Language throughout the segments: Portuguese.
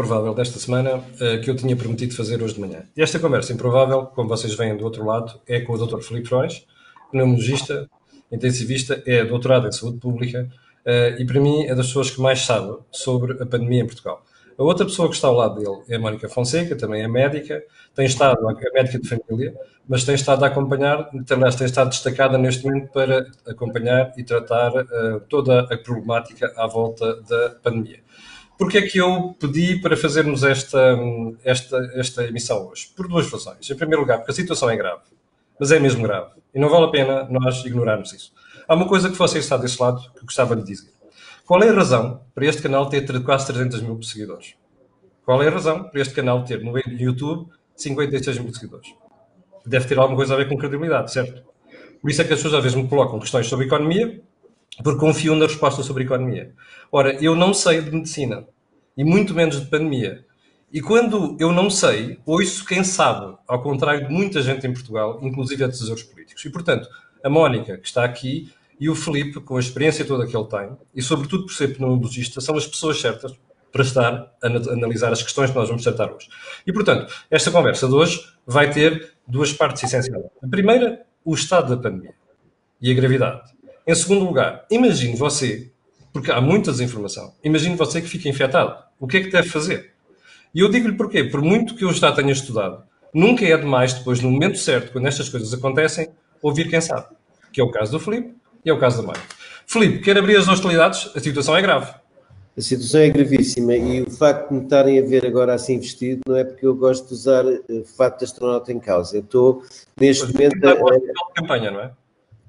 improvável desta semana uh, que eu tinha prometido fazer hoje de manhã. Esta conversa improvável, como vocês veem do outro lado, é com o Dr. Filipe Frois, pneumologista, intensivista, é doutorado em saúde pública uh, e para mim é das pessoas que mais sabe sobre a pandemia em Portugal. A outra pessoa que está ao lado dele é a Mónica Fonseca, também é médica, tem estado, é médica de família, mas tem estado a acompanhar, aliás, tem estado destacada neste momento para acompanhar e tratar uh, toda a problemática à volta da pandemia. Porquê é que eu pedi para fazermos esta, esta, esta emissão hoje? Por duas razões. Em primeiro lugar, porque a situação é grave, mas é mesmo grave, e não vale a pena nós ignorarmos isso. Há uma coisa que você está desse lado que gostava de dizer. Qual é a razão para este canal ter quase 300 mil seguidores? Qual é a razão para este canal ter no YouTube 56 mil seguidores? Deve ter alguma coisa a ver com credibilidade, certo? Por isso é que as pessoas às vezes me colocam questões sobre economia, porque confiam na resposta sobre economia. Ora, eu não sei de medicina, e muito menos de pandemia. E quando eu não sei, ouço quem sabe, ao contrário de muita gente em Portugal, inclusive a decisores políticos. E, portanto, a Mónica, que está aqui, e o Felipe, com a experiência toda que ele tem, e sobretudo por ser pneumologista, são as pessoas certas para estar a analisar as questões que nós vamos tratar hoje. E, portanto, esta conversa de hoje vai ter duas partes essenciais. A primeira, o estado da pandemia e a gravidade. Em segundo lugar, imagine você, porque há muita desinformação, imagine você que fica infectado. O que é que deve fazer? E eu digo-lhe porquê. Por muito que eu já tenha estudado, nunca é demais, depois, no momento certo, quando estas coisas acontecem, ouvir quem sabe. Que é o caso do Filipe, e é o caso da mãe. Filipe, quer abrir as hostilidades? A situação é grave. A situação é gravíssima e o facto de me estarem a ver agora assim vestido não é porque eu gosto de usar o eh, fato de astronauta em causa. Eu estou neste pois, momento. É de campanha, não é?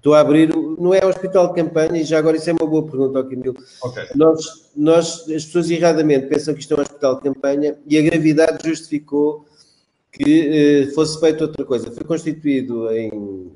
Estou a abrir, não é hospital de campanha, e já agora isso é uma boa pergunta ao Camilo. Okay. Nós, nós, as pessoas erradamente pensam que isto é um hospital de campanha e a gravidade justificou que eh, fosse feita outra coisa. Foi constituído em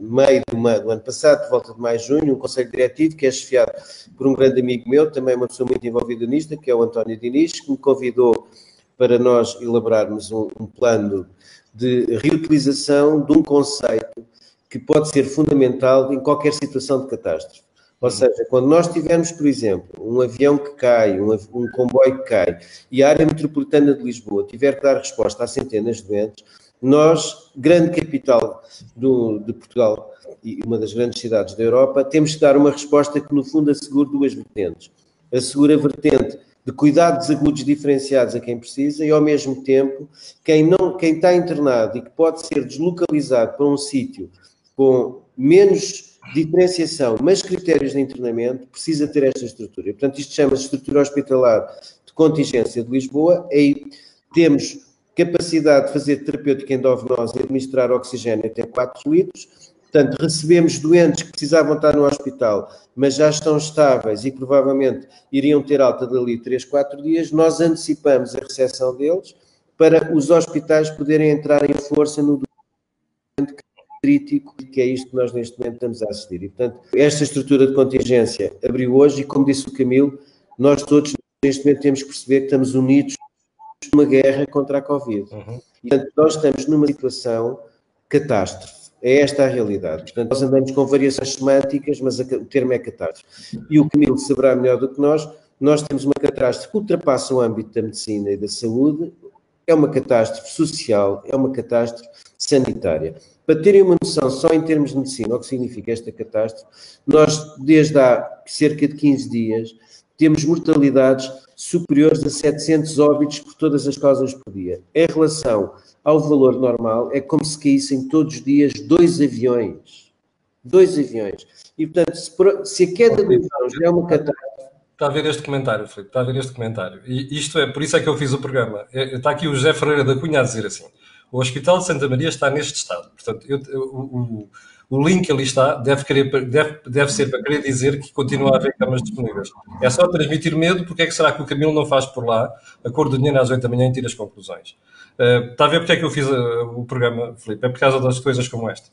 meio do, do, ano passado, por volta de maio, junho, um conselho diretivo que é chefiado por um grande amigo meu, também uma pessoa muito envolvida nisto, que é o António Diniz, que me convidou para nós elaborarmos um, um plano de reutilização de um conceito que pode ser fundamental em qualquer situação de catástrofe. Ou seja, quando nós tivermos, por exemplo, um avião que cai, um, um comboio que cai, e a área metropolitana de Lisboa tiver que dar resposta a centenas de doentes, nós, grande capital do, de Portugal e uma das grandes cidades da Europa, temos que dar uma resposta que, no fundo, assegure duas vertentes. Assegura a vertente de cuidados agudos diferenciados a quem precisa e, ao mesmo tempo, quem, não, quem está internado e que pode ser deslocalizado para um sítio com menos diferenciação, mas critérios de internamento, precisa ter esta estrutura. E, portanto, isto chama-se estrutura hospitalar de contingência de Lisboa. Aí temos capacidade de fazer terapêutica endovenosa e administrar oxigênio até 4 litros. Portanto, recebemos doentes que precisavam estar no hospital, mas já estão estáveis e provavelmente iriam ter alta dali 3, 4 dias. Nós antecipamos a recepção deles para os hospitais poderem entrar em força no doente crítico, que é isto que nós neste momento estamos a assistir. E, portanto, esta estrutura de contingência abriu hoje e, como disse o Camilo, nós todos neste momento temos que perceber que estamos unidos uma guerra contra a Covid. Uhum. E, portanto, nós estamos numa situação catástrofe. É esta a realidade. Portanto, nós andamos com variações semânticas, mas o termo é catástrofe. E o Camilo saberá melhor do que nós, nós temos uma catástrofe que ultrapassa o âmbito da medicina e da saúde, é uma catástrofe social, é uma catástrofe sanitária. Para terem uma noção, só em termos de medicina, o que significa esta catástrofe, nós, desde há cerca de 15 dias, temos mortalidades superiores a 700 óbitos por todas as causas por dia. Em relação ao valor normal, é como se caíssem todos os dias dois aviões. Dois aviões. E, portanto, se, se a queda de aviões é uma catástrofe. Está a ver este comentário, Filipe, está a ver este comentário. E isto é, por isso é que eu fiz o programa. É, está aqui o José Ferreira da Cunha a dizer assim: o Hospital de Santa Maria está neste estado. Portanto, eu, o, o link ali está, deve, querer, deve, deve ser para querer dizer que continua a haver camas disponíveis. É só transmitir medo, porque é que será que o Camilo não faz por lá a cor do dinheiro às 8 da manhã e tira as conclusões? Uh, está a ver porque é que eu fiz uh, o programa, Filipe? É por causa das coisas como esta.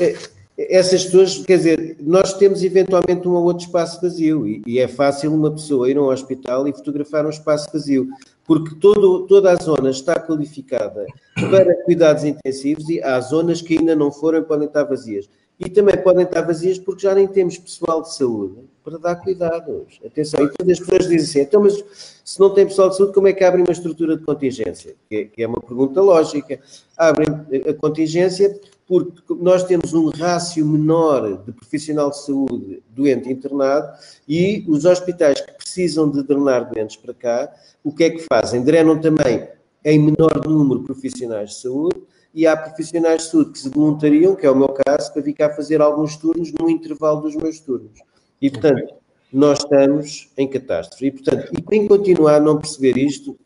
É, essas pessoas, quer dizer, nós temos eventualmente um ou outro espaço vazio e, e, é fácil uma pessoa ir a um hospital e fotografar um espaço vazio, porque todo, toda a zona está qualificada para cuidados intensivos e há zonas que ainda não foram e podem estar vazias. E também podem estar vazias porque já nem temos pessoal de saúde para dar cuidados. Atenção, e todas as pessoas dizem assim, então, mas se não tem pessoal de saúde, como é que abrem uma estrutura de contingência? Que é, que é uma pergunta lógica. Abrem a contingência porque nós temos um rácio menor de profissional de saúde doente internado e os hospitais que precisam de drenar doentes para cá, o que é que fazem? Drenam também em menor número profissionais de saúde e há profissionais de saúde que se voluntariam, que é o meu caso, para vir cá fazer alguns turnos no intervalo dos meus turnos. E, portanto, nós estamos em catástrofe. E, portanto, e quem continuar a não perceber isto,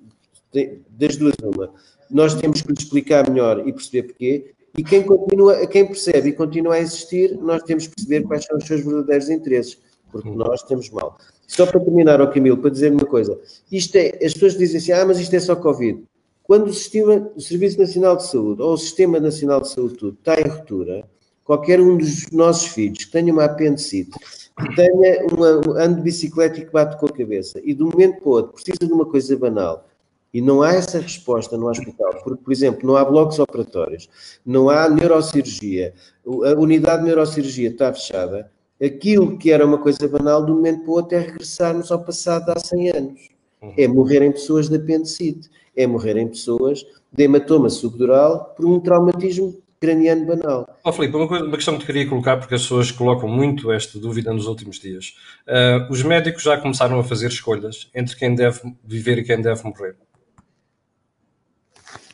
das duas uma, nós temos que lhe explicar melhor e perceber porquê, e quem continua, quem percebe e continua a existir, nós temos que perceber quais são os seus verdadeiros interesses, porque nós estamos mal. Só para terminar, ao Camilo, para dizer uma coisa, isto é, as pessoas dizem assim, ah, mas isto é só Covid. Quando o, sistema, o Serviço Nacional de Saúde ou o Sistema Nacional de Saúde tudo, está em ruptura, qualquer um dos nossos filhos que tenha uma apendicite, que tenha uma, ando de bicicleta e que bate com a cabeça, e de um momento para o outro precisa de uma coisa banal, e não há essa resposta no hospital, porque, por exemplo, não há blocos operatórios, não há neurocirurgia, a unidade de neurocirurgia está fechada, aquilo que era uma coisa banal, de um momento para o outro, é regressarmos ao passado há 100 anos. É morrerem pessoas de apendicite é morrerem pessoas de hematoma subdural por um traumatismo craniano banal. Oh, Filipe, uma, coisa, uma questão que te queria colocar, porque as pessoas colocam muito esta dúvida nos últimos dias. Uh, os médicos já começaram a fazer escolhas entre quem deve viver e quem deve morrer?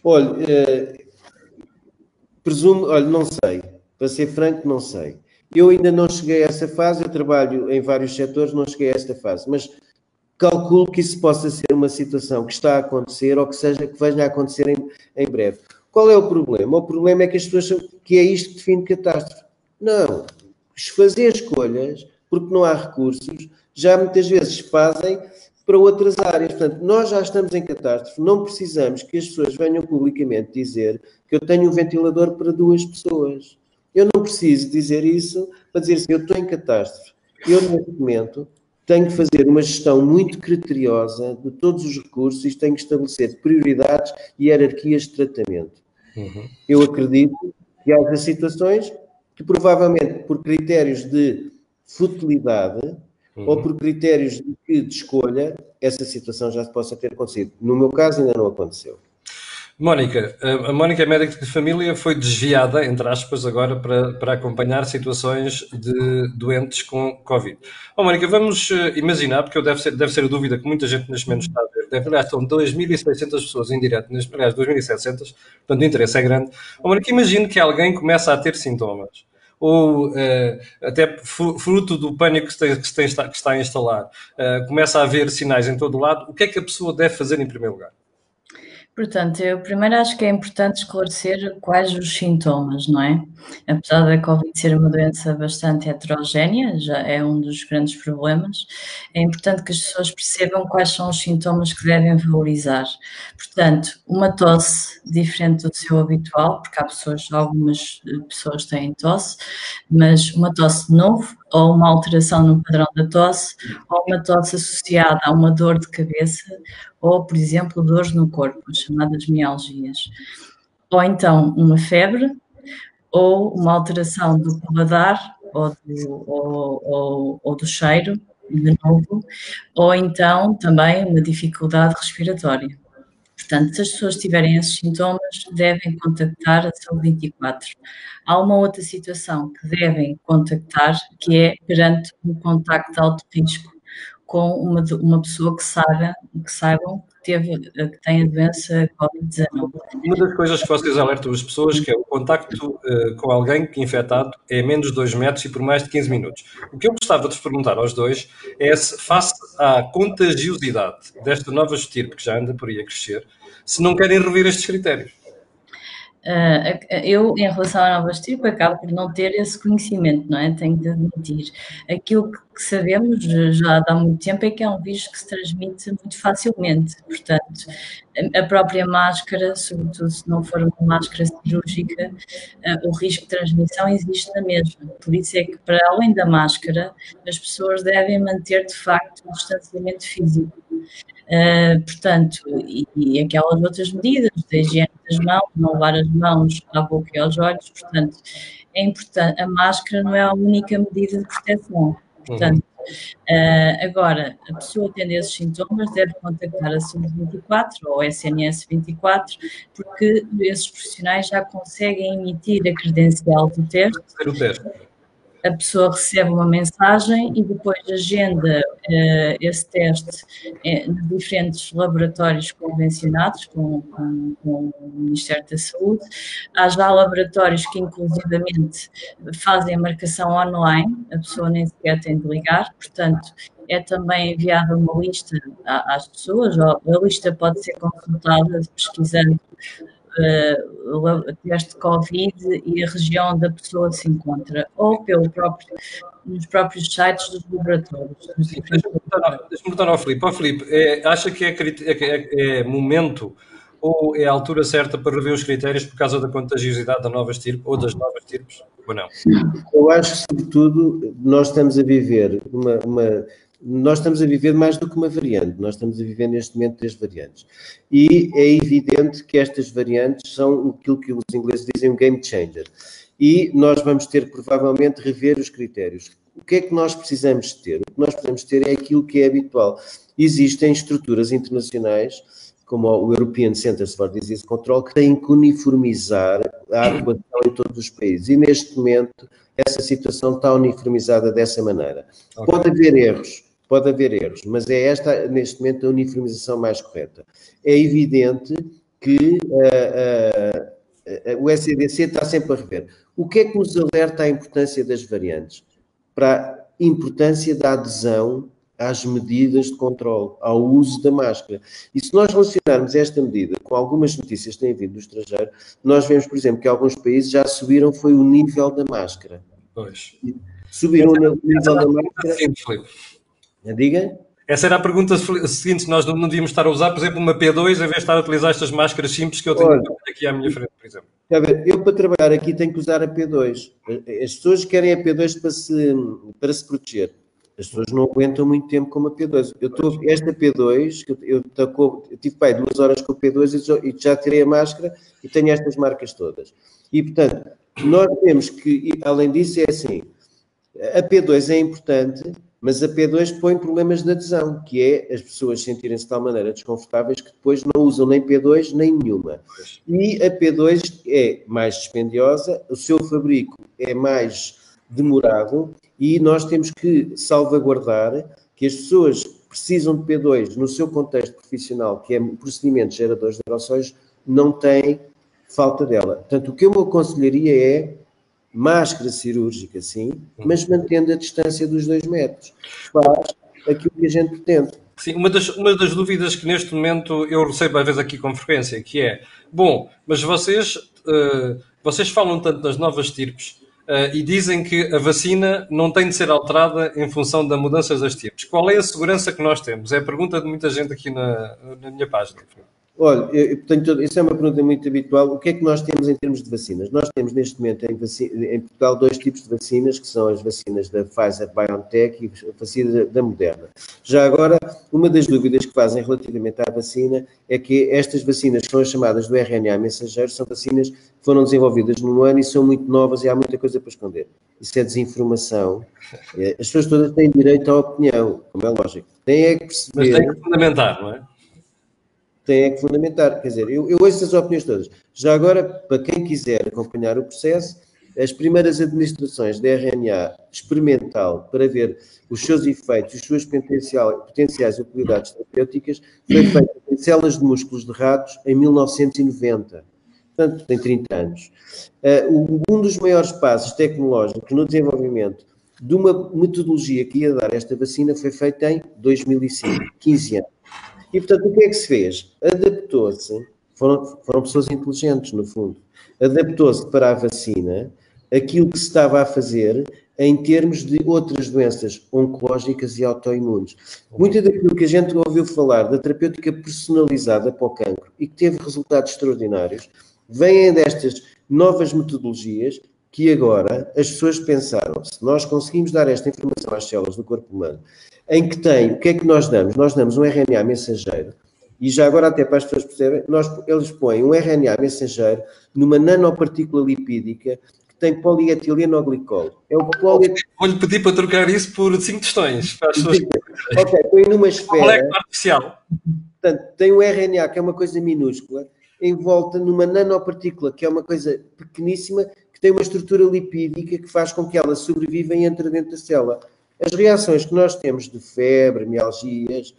Olha, uh, presumo, olha, não sei. Para ser franco, não sei. Eu ainda não cheguei a essa fase, eu trabalho em vários setores, não cheguei a esta fase, mas calculo que isso possa ser uma situação que está a acontecer ou que seja que venha a acontecer em, em breve. Qual é o problema? O problema é que as pessoas que é isto que define catástrofe. Não. Fazer escolhas, porque não há recursos, já muitas vezes fazem para outras áreas. Portanto, nós já estamos em catástrofe, não precisamos que as pessoas venham publicamente dizer que eu tenho um ventilador para duas pessoas. Eu não preciso dizer isso para dizer assim, eu estou em catástrofe. Eu, neste momento, tenho que fazer uma gestão muito criteriosa de todos os recursos e tenho que estabelecer prioridades e hierarquias de tratamento. Uhum. Eu acredito que haja situações que provavelmente por critérios de futilidade uhum. ou por critérios de, de escolha, essa situação já possa ter acontecido. No meu caso ainda não aconteceu. Mónica, a Mónica é médica de família, foi desviada, entre aspas, agora para, para acompanhar situações de doentes com Covid. Oh, Mónica, vamos eh, imaginar, porque deve ser, deve ser a dúvida que muita gente neste momento está a ver, deve, aliás, são 2.600 pessoas em direto, aliás, 2.700, portanto o interesse é grande. Oh, Mónica, imagine que alguém começa a ter sintomas, ou uh, até fruto do pânico que, tem, que, tem, que está a instalar, uh, começa a haver sinais em todo lado, o que é que a pessoa deve fazer em primeiro lugar? Portanto, eu primeiro acho que é importante esclarecer quais os sintomas, não é? Apesar da Covid ser uma doença bastante heterogénea, já é um dos grandes problemas, é importante que as pessoas percebam quais são os sintomas que devem valorizar. Portanto, uma tosse diferente do seu habitual, porque há pessoas, algumas pessoas têm tosse, mas uma tosse de novo, ou uma alteração no padrão da tosse, ou uma tosse associada a uma dor de cabeça, ou, por exemplo, dores no corpo, as chamadas mialgias. Ou então uma febre, ou uma alteração do paladar, ou do, ou, ou, ou do cheiro, de novo, ou então também uma dificuldade respiratória. Portanto, se as pessoas tiverem esses sintomas, devem contactar a Saúde 24. Há uma outra situação que devem contactar, que é perante um contacto de alto risco com uma, uma pessoa que saiba, que saibam teve, que tem a doença Covid-19. Uma das coisas que vocês alertam as pessoas que é o contacto uh, com alguém infectado é menos de 2 metros e por mais de 15 minutos. O que eu gostava de vos perguntar aos dois é se, face à contagiosidade desta nova estirpe que já anda por aí a crescer, se não querem rever estes critérios. Uh, eu, em relação à nova estirpe, acabo por não ter esse conhecimento, não é? Tenho de admitir. Aquilo que sabemos já há muito tempo é que é um vírus que se transmite muito facilmente. Portanto, a própria máscara, sobretudo se não for uma máscara cirúrgica, uh, o risco de transmissão existe na mesma. Por isso é que, para além da máscara, as pessoas devem manter, de facto, o distanciamento físico. Uh, portanto, e, e, aquelas outras medidas de higiene das mãos, não lavar as mãos à boca e aos olhos, portanto, é importante, a máscara não é a única medida de proteção. Portanto. Uh, agora, a pessoa tendo esses sintomas deve contactar a Saúde 24 ou SNS 24, porque esses profissionais já conseguem emitir a credencial do teste. o teste a pessoa recebe uma mensagem e depois agenda uh, esse teste uh, nos diferentes laboratórios convencionados com, com, com, o Ministério da Saúde. Há já laboratórios que, inclusivamente, fazem a marcação online, a pessoa nem sequer tem de ligar, portanto, é também enviada uma lista às pessoas, a lista pode ser consultada pesquisando uh, teste Covid e a região onde a pessoa se encontra, ou pelo próprio, nos próprios sites dos laboratórios. Deixa-me perguntar ao Filipe. Ó, Filipe, é, acha que é, é, é, momento ou é a altura certa para rever os critérios por causa da contagiosidade da nova estirpe ou das novas estirpes, ou não? Eu acho que, sobretudo, nós estamos a viver uma, uma nós estamos a viver mais do que uma variante, nós estamos a viver neste momento três variantes. E é evidente que estas variantes são aquilo que os ingleses dizem um game changer. E nós vamos ter provavelmente rever os critérios. O que é que nós precisamos ter? O que nós precisamos ter é aquilo que é habitual. Existem estruturas internacionais, como o European Centers for Disease Control, que têm que uniformizar a atuação em todos os países. E neste momento essa situação está uniformizada dessa maneira. Okay. Pode haver erros, Pode haver erros, mas é esta, neste momento, a uniformização mais correta. É evidente que uh, uh, uh, o SEDC está sempre a rever. O que é que nos alerta à importância das variantes? Para a importância da adesão às medidas de controle, ao uso da máscara. E se nós relacionarmos esta medida com algumas notícias que têm vindo do estrangeiro, nós vemos, por exemplo, que alguns países já subiram foi o nível da máscara. Pois. Subiram o nível da máscara. Sim, Diga? Essa era a pergunta seguinte: nós não devíamos estar a usar, por exemplo, uma P2 em vez de estar a utilizar estas máscaras simples que eu tenho Olha, aqui à minha frente, por exemplo. Eu, para trabalhar aqui, tenho que usar a P2. As pessoas querem a P2 para se, para se proteger. As pessoas não aguentam muito tempo com a P2. Eu estou, esta P2, eu, eu, eu tive pai, duas horas com a P2 e e já tirei a máscara e tenho estas marcas todas. E, portanto, nós temos que, além disso, é assim: a P2 é importante mas a P2 põe problemas de adesão, que é as pessoas sentirem-se de tal maneira desconfortáveis que depois não usam nem P2 nem nenhuma. E a P2 é mais dispendiosa, o seu fabrico é mais demorado e nós temos que salvaguardar que as pessoas precisam de P2 no seu contexto profissional, que é procedimentos geradores de aerossóis, não têm falta dela. Portanto, o que eu me aconselharia é máscara cirúrgica, sim, mas mantendo a distância dos dois metros. Faz aquilo que a gente pretende. Sim, uma das, uma das dúvidas que neste momento eu recebo às vezes aqui com frequência, que é, bom, mas vocês, uh, vocês falam tanto das novas tipos uh, e dizem que a vacina não tem de ser alterada em função da mudança das tipos. Qual é a segurança que nós temos? É a pergunta de muita gente aqui na, na minha página. Olha, eu, portanto, isso é uma pergunta muito habitual. O que é que nós temos em termos de vacinas? Nós temos neste momento em, vacina, em Portugal dois tipos de vacinas, que são as vacinas da Pfizer BioNTech e a vacina da Moderna. Já agora, uma das dúvidas que fazem relativamente à vacina é que estas vacinas, que são as chamadas do RNA mensageiro, são vacinas que foram desenvolvidas num ano e são muito novas e há muita coisa para esconder. Isso é desinformação. É, as pessoas todas têm direito à opinião, como é lógico. Têm é que perceber... Mas tem que fundamentar, não é? Tem é que fundamentar. Quer dizer, eu, eu ouço as opiniões todas. Já agora, para quem quiser acompanhar o processo, as primeiras administrações de RNA experimental para ver os seus efeitos, as suas potenciais utilidades terapêuticas, foi feita em células de músculos de ratos em 1990. Portanto, tem 30 anos. Uh, um dos maiores passos tecnológicos no desenvolvimento de uma metodologia que ia dar esta vacina foi feito em 2005, 15 anos. E, portanto, o que é que se fez? Adaptou-se, foram, foram pessoas inteligentes, no fundo, adaptou-se para a vacina aquilo que se estava a fazer em termos de outras doenças oncológicas e autoimunes. Muito daquilo que a gente ouviu falar da terapêutica personalizada para o cancro e que teve resultados extraordinários, vêm destas novas metodologias que agora as pessoas pensaram, se nós conseguimos dar esta informação às células do corpo humano em que tem, o que é que nós damos? Nós damos um RNA mensageiro, e já agora até para as pessoas perceberem, nós, eles põem um RNA mensageiro numa nanopartícula lipídica que tem polietileno-glicol. É o poli... Vou-lhe pedir para trocar isso por cinco testões. Para as pessoas... ok, põe numa esfera. Molécula artificial. Portanto, tem o RNA, que é uma coisa minúscula, envolta numa nanopartícula, que é uma coisa pequeníssima, que tem uma estrutura lipídica que faz com que ela sobreviva e entre dentro da célula. As reações que nós temos de febre, mialgias,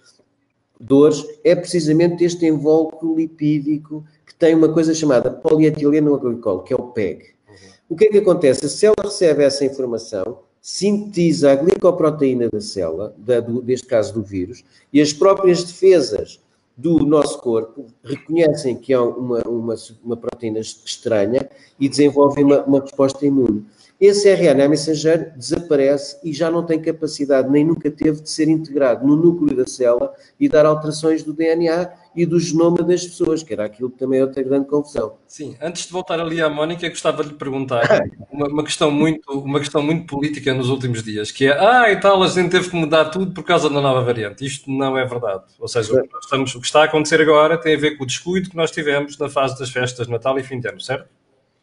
dores, é precisamente este invólucro lipídico que tem uma coisa chamada polietileno glicol, que é o PEG. Uhum. O que é que acontece? A célula recebe essa informação, sintetiza a glicoproteína da célula, da, do, deste caso do vírus, e as próprias defesas do nosso corpo reconhecem que é uma, uma, uma proteína estranha e desenvolvem uma, uma resposta imune esse RNA mensageiro desaparece e já não tem capacidade, nem nunca teve, de ser integrado no núcleo da célula e dar alterações do DNA e do genoma das pessoas, que era aquilo que também é outra grande confusão. Sim, antes de voltar ali à Mónica, gostava de lhe perguntar uma, uma, questão muito, uma questão muito política nos últimos dias, que é, ah, e tal, a gente teve que mudar tudo por causa da nova variante. Isto não é verdade. Ou seja, o que, estamos, o que está a acontecer agora tem a ver com o descuido que nós tivemos na fase das festas de Natal e fim de ano, certo?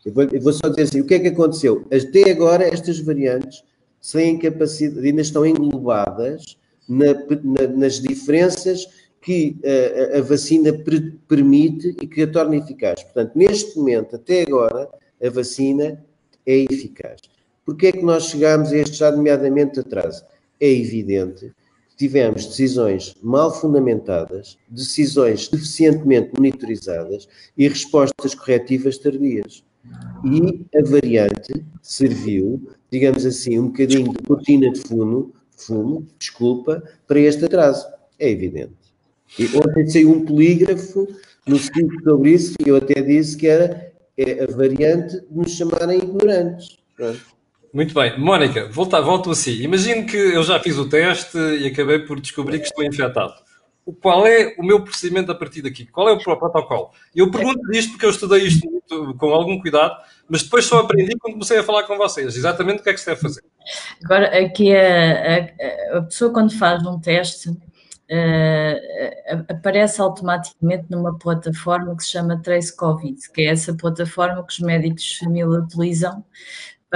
Eu vou, eu vou, só dizer assim, o que é que aconteceu? Até agora, estas variantes sem capacidade, ainda estão englobadas na, na, nas diferenças que a, a vacina pre, permite e que a torna eficaz. Portanto, neste momento, até agora, a vacina é eficaz. Porquê é que nós chegamos a este já nomeadamente atraso? É evidente que tivemos decisões mal fundamentadas, decisões deficientemente monitorizadas e respostas corretivas tardias e a variante serviu, digamos assim, um bocadinho de cortina de fumo, fumo, desculpa, para este atraso. É evidente. E ontem saiu um polígrafo no seguinte sobre isso, e eu até disse que era é a variante de nos chamarem ignorantes. Pronto. Muito bem. Mónica, volta, volto assim. Imagino que eu já fiz o teste e acabei por descobrir que estou infectado qual é o meu procedimento a partir daqui? Qual é o protocolo? Eu pergunto isto porque eu estudei isto muito, com algum cuidado, mas depois só aprendi quando comecei a falar com vocês. Exatamente o que é que se deve fazer. Agora, aqui a, a, a pessoa quando faz um teste uh, aparece automaticamente numa plataforma que se chama Trace Covid, que é essa plataforma que os médicos de família utilizam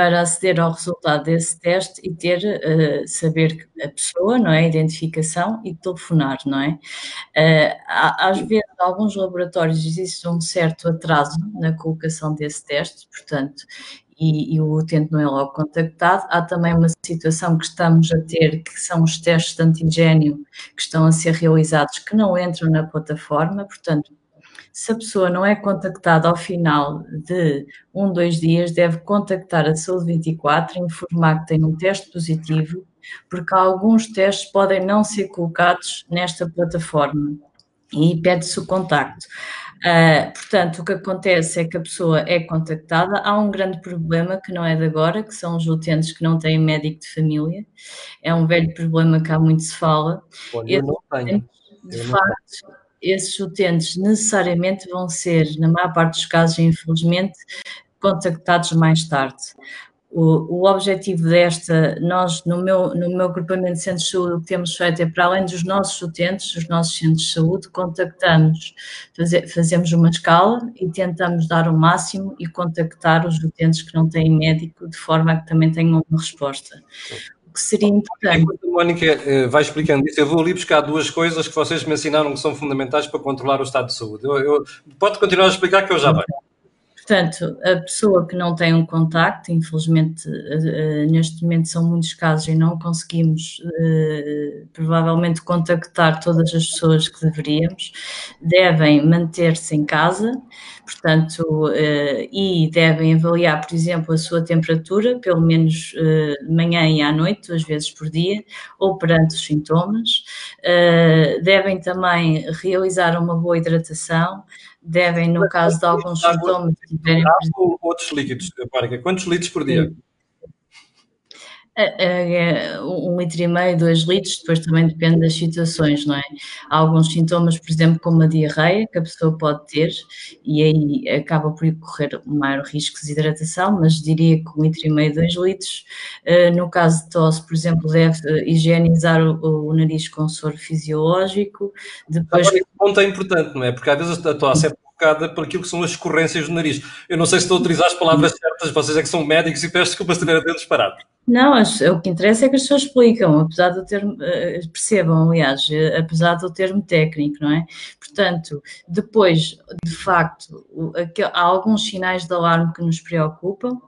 para aceder ao resultado desse teste e ter, uh, saber a pessoa, não é? Identificação e telefonar, não é? Uh, às vezes, alguns laboratórios existe um certo atraso na colocação desse teste, portanto, e, e, o utente não é logo contactado. Há também uma situação que estamos a ter, que são os testes de antigênio que estão a ser realizados que não entram na plataforma, portanto, se a pessoa não é contactada ao final de um, dois dias, deve contactar a Saúde 24 e informar que tem um teste positivo, porque alguns testes podem não ser colocados nesta plataforma e pede-se o contacto. Uh, portanto, o que acontece é que a pessoa é contactada. Há um grande problema que não é de agora, que são os utentes que não têm médico de família. É um velho problema que há muito se fala. Bom, eu não tenho. De eu facto, esses utentes necessariamente vão ser, na maior parte dos casos, infelizmente, contactados mais tarde. O, o objetivo desta, nós, no meu, no meu agrupamento de centros de saúde, o que temos feito é, para além dos nossos utentes, dos nossos centros de saúde, contactamos, faze, fazemos uma escala e tentamos dar o máximo e contactar os utentes que não têm médico, de forma a que também tenham uma resposta que seria importante. Enquanto a Mónica eh, vai explicando isso, eu vou ali buscar duas coisas que vocês me ensinaram que são fundamentais para controlar o estado de saúde. Eu, eu, pode continuar a explicar que eu já venho. Portanto, a pessoa que não tem um contacto, infelizmente eh, eh, neste momento são muitos casos e não conseguimos provavelmente contactar todas as pessoas que deveríamos, devem manter-se em casa, portanto, e devem avaliar, por exemplo, a sua temperatura, pelo menos de manhã e à noite, duas vezes por dia, ou perante os sintomas. Devem também realizar uma boa hidratação, devem, no caso de alguns sintomas, tiverem. Outros líquidos, quantos litros por dia? É, um litro e meio, dois litros, depois também depende das situações, não é? Há alguns sintomas, por exemplo, como a diarreia, que a pessoa pode ter, e aí acaba por correr um maior risco de desidratação, mas diria que um litro e meio, dois litros. Uh, no caso de tosse, por exemplo, deve higienizar o, nariz com soro fisiológico. Depois... Agora, ponto é importante, não é? Porque às vezes a tosse é provocada aquilo que são as escorrências do nariz. Eu não sei se estou a utilizar as palavras certas, vocês é que são médicos e peço desculpa se tiver a ter disparado. Não, o que interessa é que as pessoas explicam, apesar do termo, eh, percebam, aliás, eh, apesar do termo técnico, não é? Portanto, depois, de facto, há alguns sinais de alarme que nos preocupam,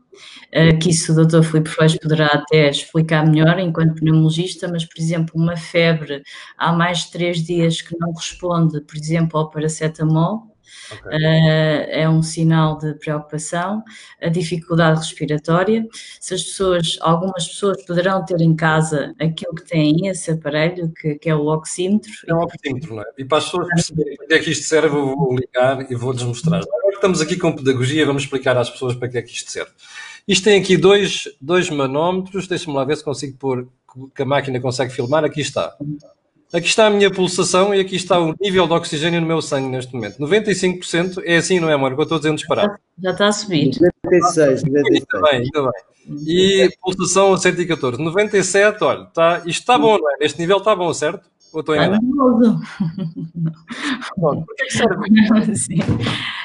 eh, que isso o Dr. Filipe Freire poderá até explicar melhor enquanto pneumologista, mas, por exemplo, uma febre há mais de três dias que não responde, por exemplo, ao paracetamol, Okay. Uh, é um sinal de preocupação, a dificuldade respiratória. Se as pessoas, algumas pessoas poderão ter em casa aquilo que tem esse aparelho, que, que é o oxímetro. É um oxímetro, não é? E para as pessoas perceberem para que é que isto serve, eu vou ligar e vou-lhes mostrar. Agora estamos aqui com pedagogia, vamos explicar às pessoas para que é que isto serve. Isto tem aqui dois, dois manómetros, deixa-me lá ver se consigo pôr, que a máquina consegue filmar, aqui está. Aqui está a minha pulsação e aqui está o nível de oxigênio no meu sangue neste momento. 95% é assim, não é, amor? Que eu estou dizendo disparado. Já está a subir. 96, 96. Ainda bem, ainda bem. E pulsação a 114. 97, olha, está, isto está bom, não é? Neste nível está bom, certo? Ou estou enganado? Bom, por que, é que serve? Sim.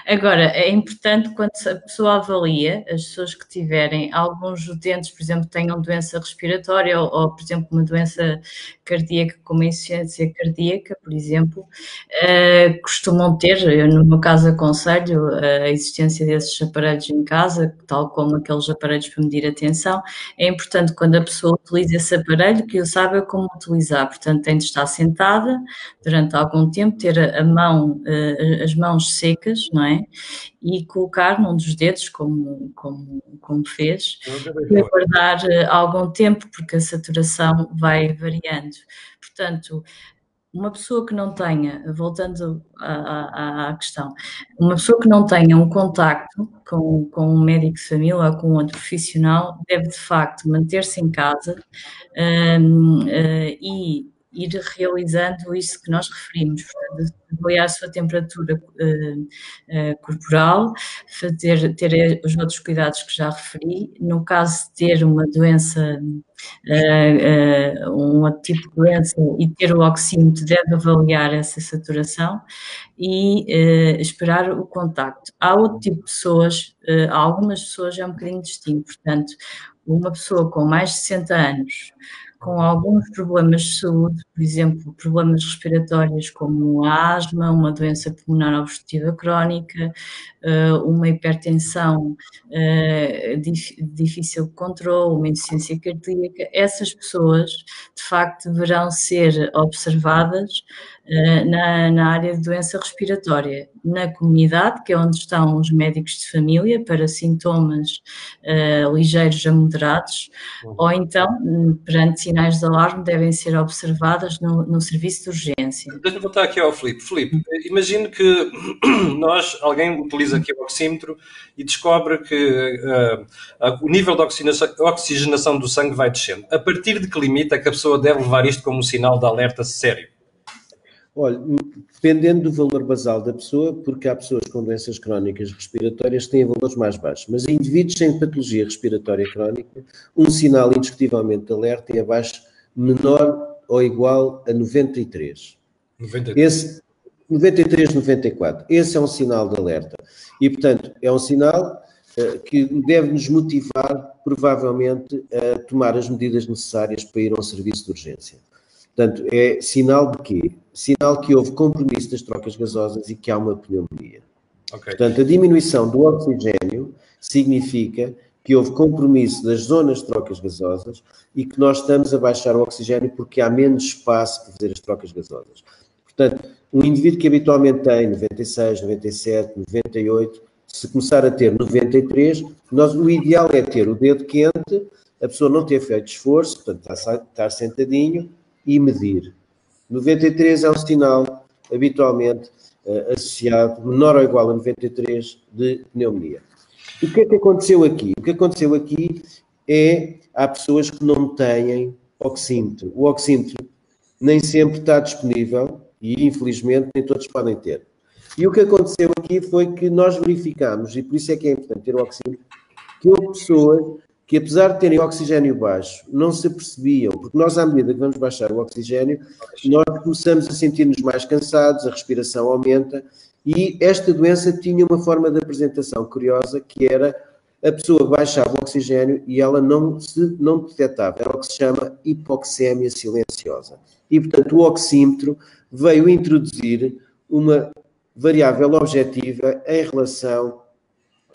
Agora, é importante quando a pessoa avalia, as pessoas que tiverem alguns utentes, por exemplo, tenham doença respiratória ou, ou por exemplo, uma doença cardíaca como a insuficiência cardíaca, por exemplo, uh, costumam ter, eu no meu caso aconselho a existência desses aparelhos em casa, tal como aqueles aparelhos para medir a tensão. É importante quando a pessoa utiliza esse aparelho que eu saiba como utilizar, portanto, tem de estar sentada durante algum tempo, ter a mão, uh, as mãos secas, não é? E colocar num dos dedos, como, como, como fez, e aguardar eh, algum tempo, porque a saturação vai variando. Portanto, uma pessoa que não tenha, voltando à, à, à, questão, uma pessoa que não tenha um contacto com, com um médico de família ou com outro profissional deve de facto manter-se em casa um, uh, eh, e ir realizando isso que nós referimos, avaliar a sua temperatura uh, uh, corporal, fazer, ter os outros cuidados que já referi. No caso de ter uma doença, uh, um outro tipo de doença e ter o oxímetro, deve avaliar essa saturação e esperar o contacto. Há outro tipo de pessoas, há algumas pessoas é um bocadinho distinto, portanto, uma pessoa com mais de 60 anos, com alguns problemas de saúde, por exemplo, problemas respiratórios como asma, uma doença pulmonar obstrutiva crónica, eh, uma hipertensão eh, difícil de controle, uma insuficiência cardíaca, essas pessoas de facto deverão ser observadas na, na, área de doença respiratória, na comunidade, que é onde estão os médicos de família para sintomas uh, ligeiros a moderados, uhum. ou então, perante sinais de alarme, devem ser observadas no, no serviço de urgência. Deixa-me voltar aqui ao Filipe. Filipe, imagine que nós, alguém utiliza aqui o oxímetro e descobre que uh, o nível de oxigenação, oxigenação do sangue vai descendo. A partir de que limite é que a pessoa deve levar isto como um sinal de alerta sério? Olha, dependendo do valor basal da pessoa, porque há pessoas com doenças crónicas respiratórias que têm valores mais baixos, mas em indivíduos sem patologia respiratória crónica, um sinal indiscutivelmente de alerta é abaixo menor ou igual a 93. 93. Esse, 93, 94. Esse é um sinal de alerta. E, portanto, é um sinal uh, que deve nos motivar, provavelmente, a tomar as medidas necessárias para ir a um serviço de urgência. Portanto, é sinal de quê? Sinal que houve compromisso das trocas gasosas e que há uma pneumonia. Okay. Portanto, a diminuição do oxigênio significa que houve compromisso das zonas de trocas gasosas e que nós estamos a baixar o oxigênio porque há menos espaço para fazer as trocas gasosas. Portanto, um indivíduo que habitualmente tem 96, 97, 98, se começar a ter 93, nós, o ideal é ter o dedo quente, a pessoa não ter feito esforço, portanto, estar, estar sentadinho, e medir. 93 é um sinal habitualmente uh, associado, menor ou igual a 93, de pneumonia. O que é que aconteceu aqui? O que aconteceu aqui é, há pessoas que não têm oxímetro. O oxímetro nem sempre está disponível e, infelizmente, nem todos podem ter. E o que aconteceu aqui foi que nós verificamos, e por isso é que é importante ter o oxímetro, que houve pessoas que apesar de terem oxigênio baixo, não se apercebiam, porque nós, à medida que vamos baixar o oxigênio, nós começamos a sentir-nos mais cansados, a respiração aumenta, E esta doença tinha uma forma de apresentação curiosa que era a pessoa baixava o oxigênio e ela não se não detectava. Era o que se chama hipoxémia silenciosa. E, portanto, o oxímetro veio introduzir uma variável objetiva em relação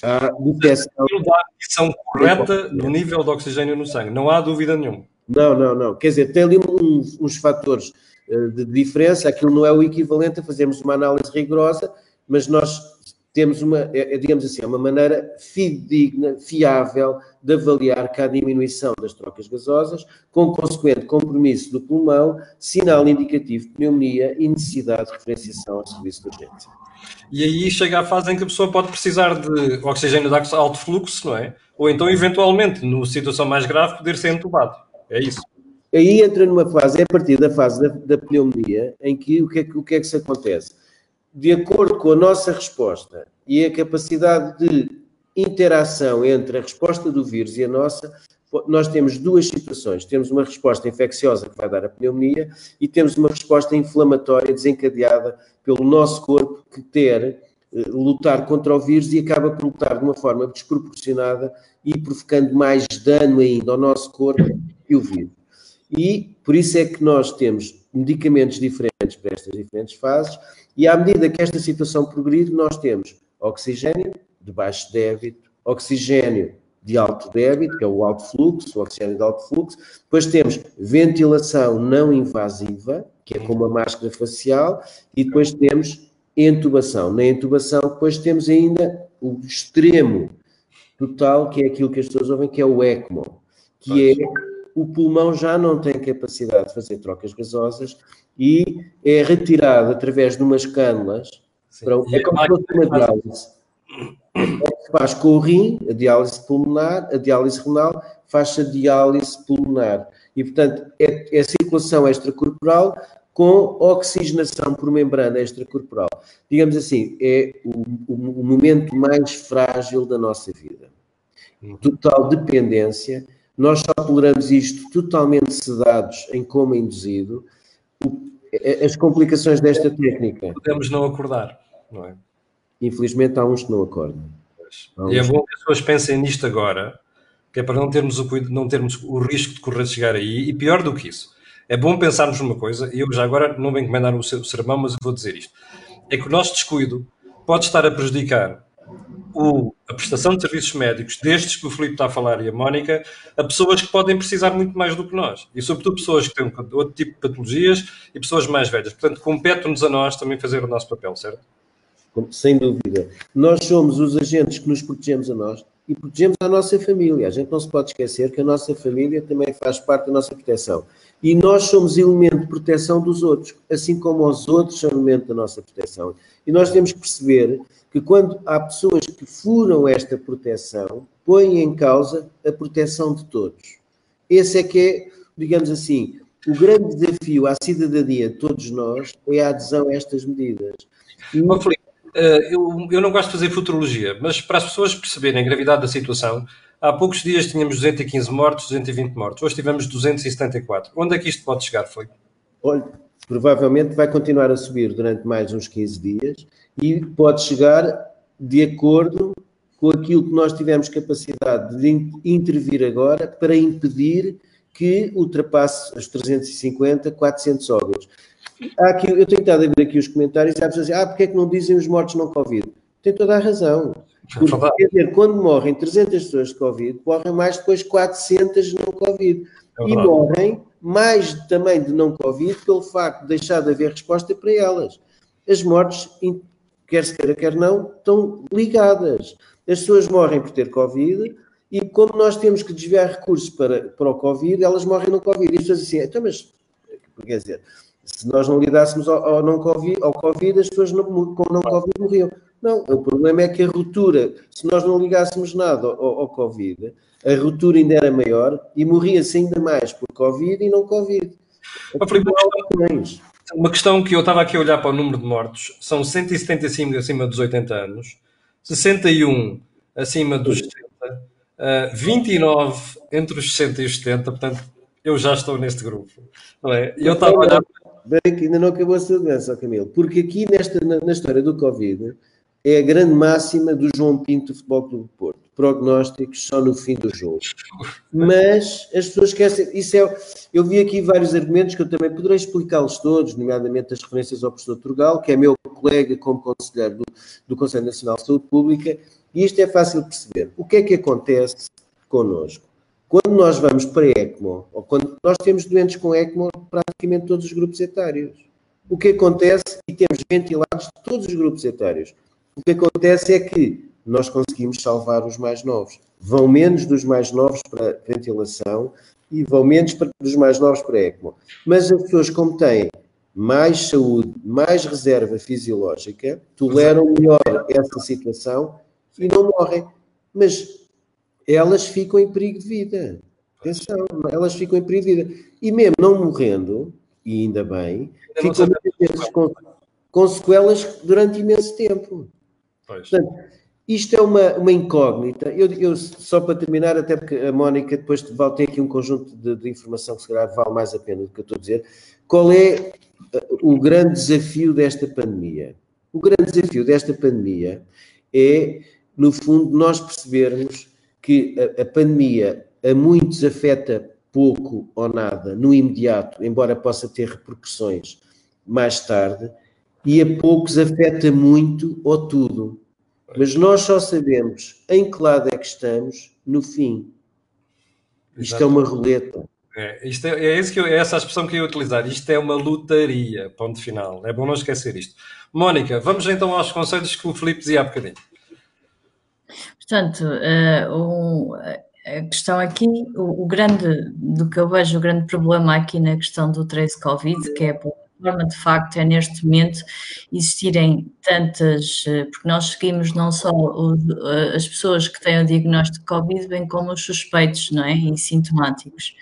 detecção. A medição correta do nível de oxigênio no sangue, não há dúvida nenhuma. Não, não, não. Quer dizer, tem ali uns, uns fatores uh, de diferença, aquilo não é o equivalente a fazermos uma análise rigorosa, mas nós temos uma, é, é, digamos assim, é uma maneira fidedigna, fiável de avaliar que há diminuição das trocas gasosas, com consequente compromisso do pulmão, sinal indicativo de pneumonia e necessidade de referenciação ao serviço de urgência. E aí chega a fase em que a pessoa pode precisar de oxigênio de alto fluxo, não é? Ou então, eventualmente, numa situação mais grave, poder ser entubado. É isso. Aí entra numa fase, é a partir da fase da, da pneumonia, em que o que, é, o que é que se acontece? De acordo com a nossa resposta e a capacidade de interação entre a resposta do vírus e a nossa, nós temos duas situações. Temos uma resposta infecciosa que vai dar a pneumonia e temos uma resposta inflamatória desencadeada pelo nosso corpo que ter eh, lutar contra o vírus e acaba por lutar de uma forma desproporcionada e provocando mais dano ainda ao nosso corpo que o vírus. E por isso é que nós temos medicamentos diferentes estas diferentes fases e à medida que esta situação progride, nós temos oxigênio de baixo débito, oxigênio de alto débito, que é o alto fluxo, o oxigênio de alto fluxo. Depois temos ventilação não invasiva, que é com uma máscara facial, e depois temos intubação. Na intubação, depois temos ainda o extremo total, que é aquilo que as pessoas ouvem, que é o ECMO, que é o pulmão já não tem capacidade de fazer trocas gasosas e é retirado através de umas cânulas. Para, é como se fosse uma diálise. Faz com o rim, a diálise pulmonar, a diálise renal, faz a diálise pulmonar. E, portanto, é, é a circulação extracorporal com oxigenação por membrana extracorporal. Digamos assim, é o, o, o momento mais frágil da nossa vida. Total dependência. Nós só toleramos isto totalmente sedados em coma induzido as complicações desta técnica. Podemos não acordar, não é? Infelizmente há uns que não acordam. E é bom que as pessoas pensem nisto agora, que é para não termos o, não termos o risco de correr chegar aí, e pior do que isso, é bom pensarmos numa coisa, e eu já agora não venho encomendar o seu sermão, mas eu vou dizer isto, é que o nosso descuido pode estar a prejudicar o, a prestação de serviços médicos, destes que o Filipe está a falar e a Mónica, a pessoas que podem precisar muito mais do que nós. E, sobretudo, pessoas que têm outro tipo de patologias e pessoas mais velhas. Portanto, compete-nos a nós também fazer o nosso papel, certo? Sem dúvida. Nós somos os agentes que nos protegemos a nós e protegemos a nossa família. A gente não se pode esquecer que a nossa família também faz parte da nossa proteção. E nós somos elemento de proteção dos outros, assim como os outros são elemento da nossa proteção. E nós temos que perceber que quando há pessoas que furam esta proteção, põem em causa a proteção de todos. Esse é que é, digamos assim, o grande desafio à cidadania de todos nós é a adesão a estas medidas. E... Oh, Felipe, eh, eu, eu não gosto de fazer futurologia, mas para as pessoas perceberem a gravidade da situação, há poucos dias tínhamos 215 mortos, 220 mortos. Hoje tivemos 274. Onde é que isto pode chegar, Felipe? Olha, provavelmente vai continuar a subir durante mais uns 15 dias e pode chegar de acordo com aquilo que nós tivemos capacidade de intervir agora para impedir que ultrapasse os 350, 400 óbitos. Há aqui, eu tenho estado a ver aqui os comentários e há pessoas dizem, ah, porque é que não dizem os mortos não Covid? Tem toda a razão. Porque, quer dizer, quando morrem 300 pessoas de Covid, morrem mais depois 400 não Covid. É e morrem mais também de não Covid pelo facto de deixar de haver resposta para elas. As mortes quer se queira, quer não, estão ligadas. As pessoas morrem por ter Covid e como nós temos que desviar recursos para, para o Covid, elas morrem no Covid. E as pessoas assim, então, mas, quer dizer, se nós não lidássemos ao, ao, não COVID, ao Covid, as pessoas não, com não Covid morriam. Não, o problema é que a ruptura, se nós não ligássemos nada ao, ao Covid, a ruptura ainda era maior e morria-se ainda mais por Covid e não Covid. Filipe, uma questão que eu estava aqui a olhar para o número de mortos, são 175 acima dos 80 anos, 61 acima dos 70, uh, 29 entre os 60 e os 70, portanto, eu já estou neste grupo. Não é? E eu estava a olhar bem que ainda não acabou a sua doença, Camilo, porque aqui nesta, na, na, história do Covid é a grande máxima do João Pinto do Futebol Clube do Porto. Prognósticos só no fim do jogo. Mas as pessoas esquecem. Isso é, eu vi aqui vários argumentos que eu também poderei explicá-los todos, nomeadamente as referências ao professor Turgal, que é meu colega como conselheiro do, do Conselho Nacional de Saúde Pública, e isto é fácil de perceber. O que é que acontece connosco? Quando nós vamos para ECMO, ou quando nós temos doentes com ECMO, praticamente todos os grupos etários. O que acontece, e temos ventilados de todos os grupos etários, o que acontece é que nós conseguimos salvar os mais novos. Vão menos dos mais novos para ventilação e vão menos dos mais novos para ECMO. Mas as pessoas, como têm mais saúde, mais reserva fisiológica, toleram melhor essa situação e não morrem. Mas elas ficam em perigo de vida. Atenção, elas ficam em perigo de vida. E mesmo não morrendo, e ainda bem, ficam com, com sequelas durante imenso tempo. Pois. Portanto, isto é uma, uma incógnita. Eu, eu, só para terminar, até porque a Mónica depois tem aqui um conjunto de, de informação que se calhar vale mais a pena do que eu estou a dizer. Qual é uh, o grande desafio desta pandemia? O grande desafio desta pandemia é, no fundo, nós percebermos que a, a pandemia a muitos afeta pouco ou nada no imediato, embora possa ter repercussões mais tarde, e a poucos afeta muito ou tudo. Mas nós só sabemos em que lado é que estamos no fim. Isto Exato. é uma roleta. É, isto é, é, isso que eu, é essa a expressão que eu ia utilizar. Isto é uma lutaria, ponto final. É bom não esquecer isto. Mónica, vamos então aos conselhos que o Filipe dizia há bocadinho. Portanto, uh, a questão aqui, o, o, grande, do que eu vejo, o grande problema aqui na questão do trace Covid, que é forma, de facto, é neste momento existirem tantas, eh, porque nós seguimos não só eh, as pessoas que têm o diagnóstico de Covid, bem como os suspeitos, não é? E sintomáticos.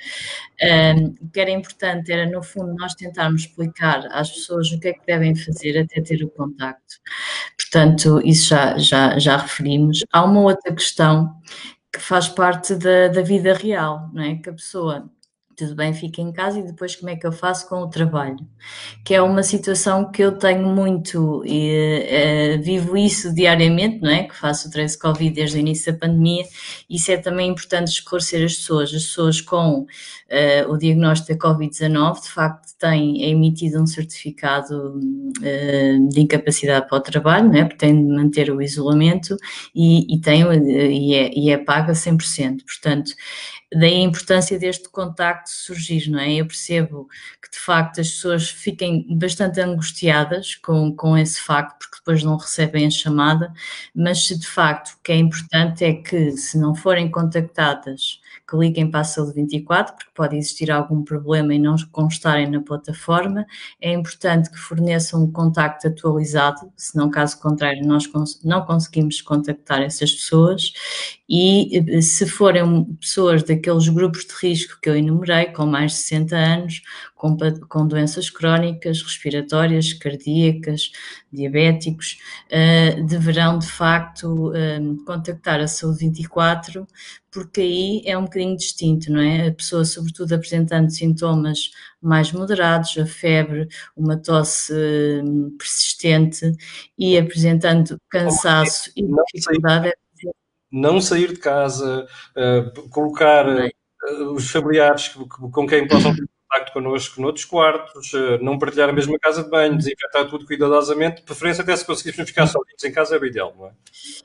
o que era importante era, no fundo, nós tentarmos explicar às pessoas o que é que devem fazer até ter o contacto. Portanto, isso já, já, já referimos. Há uma outra questão que faz parte da, da vida real, não é? Que a pessoa tudo bem, fica em casa e depois como é que eu faço com o trabalho? Que é uma situação que eu tenho muito e uh, vivo isso diariamente, não é? Que faço o trace Covid desde o início da pandemia. Isso é também importante esclarecer as pessoas. As pessoas com uh, o diagnóstico da Covid-19, de facto, têm emitido um certificado uh, de incapacidade para o trabalho, não é? Porque têm de manter o isolamento e, e, tem, e, é, e é paga 100%. Portanto, daí a importância deste contacto surgir, não é? Eu percebo que de facto as pessoas fiquem bastante angustiadas com, com esse facto, porque depois não recebem a chamada, mas se de facto o que é importante é que se não forem contactadas que liguem para a Saúde 24, porque pode existir algum problema e não constarem na plataforma. É importante que forneçam um contacto atualizado, senão, caso contrário, nós não conseguimos contactar essas pessoas. E eh, se forem pessoas daqueles grupos de risco que eu enumerei, com mais de 60 anos, com, com doenças crónicas, respiratórias, cardíacas, diabéticos, uh, deverão de facto uh, contactar a Saúde 24, porque aí é um bocadinho distinto, não é? A pessoa, sobretudo apresentando sintomas mais moderados, a febre, uma tosse uh, persistente e apresentando cansaço e dificuldade. Não sair de casa, colocar os familiares com quem possam contacto connosco noutros quartos, eh, não partilhar a mesma casa de banho, desinfetar tudo cuidadosamente, de preferência até se conseguíssemos ficar sozinhos em casa é o ideal, não é?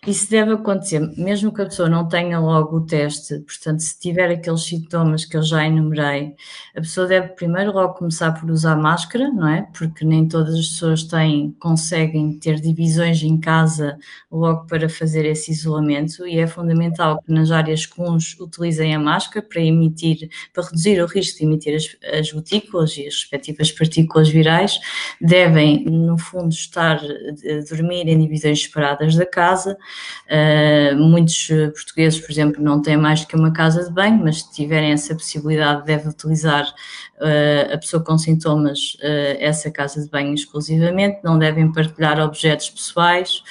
Isso deve acontecer, mesmo que a pessoa não tenha logo o teste, portanto, se tiver aqueles sintomas que eu já enumerei, a pessoa deve primeiro logo começar por usar máscara, não é? Porque nem todas as pessoas têm, conseguem ter divisões em casa logo para fazer esse isolamento e é fundamental que nas áreas comuns utilizem a máscara para emitir, para reduzir o risco de emitir as, as gotículas e as respectivas partículas virais devem, no fundo, estar a dormir em divisões separadas da casa. Uh, muitos portugueses, por exemplo, não têm mais do que uma casa de banho, mas se tiverem essa possibilidade, devem utilizar uh, a pessoa com sintomas uh, essa casa de banho exclusivamente, não devem partilhar objetos pessoais,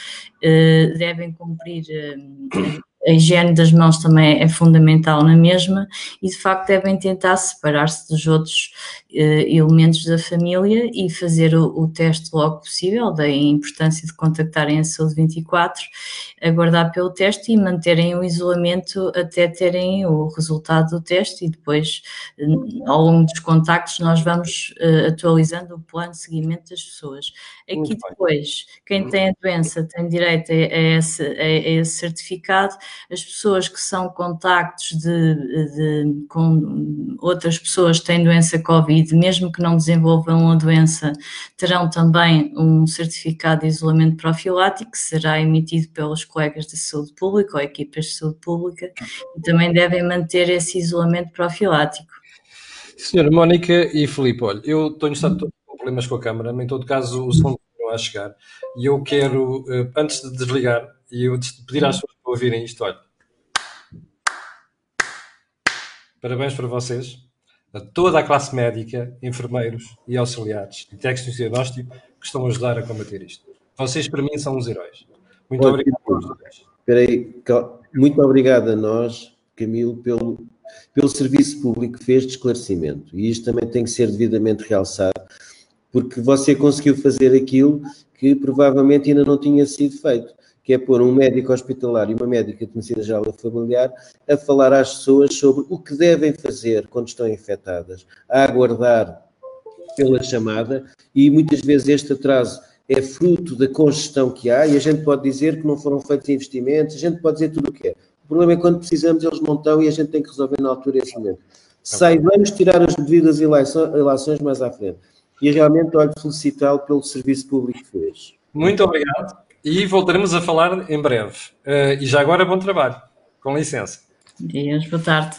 devem cumprir a higiene das mãos também é fundamental na mesma e de facto devem tentar separar-se dos outros uh, elementos da família e fazer o, o, teste logo possível, daí a importância de contactarem a saúde 24, aguardar pelo teste e manterem o isolamento até terem o resultado do teste e depois uh, ao longo dos contactos nós vamos uh, atualizando o plano de seguimento das pessoas. Aqui depois, quem tem a doença tem direito a, esse, a esse certificado, as pessoas que são contactos de, de, com outras pessoas que têm doença Covid, mesmo que não desenvolvam a doença, terão também um certificado de isolamento profilático que será emitido pelos colegas de saúde pública ou equipas de saúde pública e também devem manter esse isolamento profilático. Senhora Mónica e Filipe, olha, eu em estado de problemas com a câmara, mas em todo caso o som continua a chegar e eu quero, eh, antes de desligar, e eu pedir às para ouvirem isto, olha. Parabéns para vocês, a toda a classe médica, enfermeiros e auxiliares e técnicos de diagnóstico que estão a ajudar a combater isto. Vocês, para mim, são os heróis. Muito obrigado. Peraí, muito obrigado a nós, Camilo, pelo, pelo serviço público que fez de esclarecimento. E isto também tem que ser devidamente realçado, porque você conseguiu fazer aquilo que provavelmente ainda não tinha sido feito que é pôr um médico hospitalar e uma médica de medicina geral familiar a falar às pessoas sobre o que devem fazer quando estão infectadas, a aguardar pela chamada e muitas vezes este atraso é fruto da congestão que há e a gente pode dizer que não foram feitos investimentos, a gente pode dizer tudo o que é. O problema é que quando precisamos eles não estão e a gente tem que resolver na altura esse momento. Saibamos tirar as devidas ilações mais à frente. E realmente olho felicitá-lo pelo serviço público que fez. Muito obrigado. E voltaremos a falar em breve. Uh, e já agora, bom trabalho. Com licença. Dias, boa tarde.